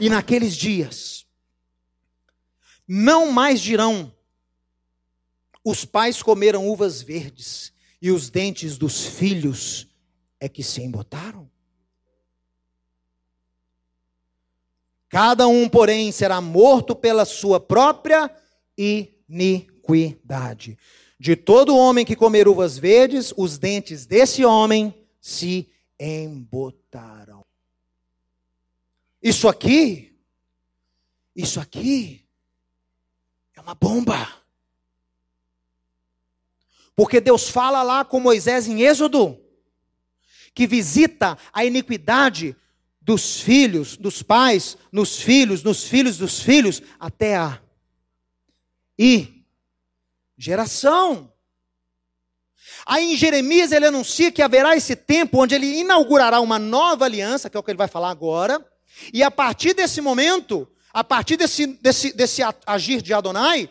E naqueles dias, não mais dirão: os pais comeram uvas verdes, e os dentes dos filhos é que se embotaram. Cada um, porém, será morto pela sua própria iniquidade. De todo homem que comer uvas verdes, os dentes desse homem se embotarão. Isso aqui, isso aqui é uma bomba. Porque Deus fala lá com Moisés em Êxodo, que visita a iniquidade dos filhos, dos pais, nos filhos, nos filhos dos filhos, até a e geração. Aí em Jeremias ele anuncia que haverá esse tempo onde ele inaugurará uma nova aliança, que é o que ele vai falar agora, e a partir desse momento, a partir desse, desse, desse agir de Adonai,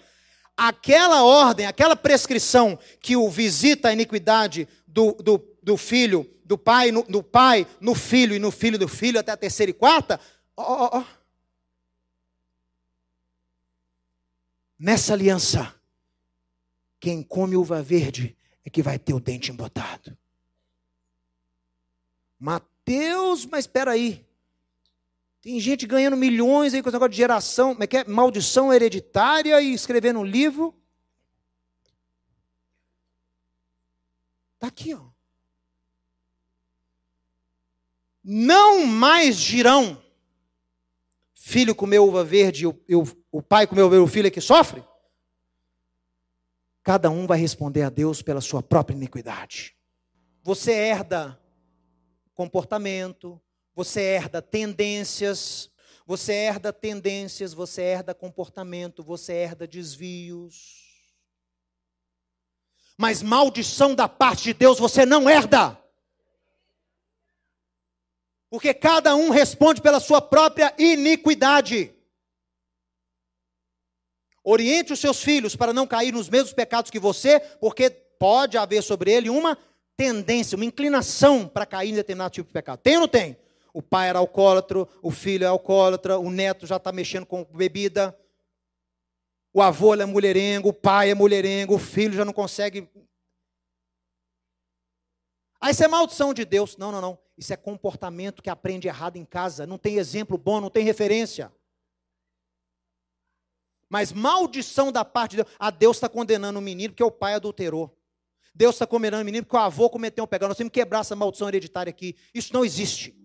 aquela ordem, aquela prescrição que o visita a iniquidade do, do, do filho, do pai, no, do pai, no filho e no filho do filho, até a terceira e quarta, ó, ó, ó. Nessa aliança, quem come uva verde é que vai ter o dente embotado. Mateus, mas espera aí. Tem gente ganhando milhões aí com esse negócio de geração, como é que é? Maldição hereditária e escrevendo um livro. Está aqui, ó. Não mais dirão, filho comeu uva verde e o, o pai comeu o filho é que sofre? Cada um vai responder a Deus pela sua própria iniquidade. Você herda comportamento, você herda tendências, você herda tendências, você herda comportamento, você herda desvios. Mas maldição da parte de Deus você não herda. Porque cada um responde pela sua própria iniquidade. Oriente os seus filhos para não cair nos mesmos pecados que você, porque pode haver sobre ele uma tendência, uma inclinação para cair em determinado tipo de pecado. Tem ou não tem? O pai era alcoólatra, o filho é alcoólatra, o neto já está mexendo com bebida, o avô é mulherengo, o pai é mulherengo, o filho já não consegue. Ah, isso é maldição de Deus. Não, não, não. Isso é comportamento que aprende errado em casa. Não tem exemplo bom, não tem referência. Mas maldição da parte de Deus. Ah, Deus está condenando o menino porque o pai adulterou. Deus está condenando o menino porque o avô cometeu um pecado. Nós temos que quebrar essa maldição hereditária aqui. Isso não existe.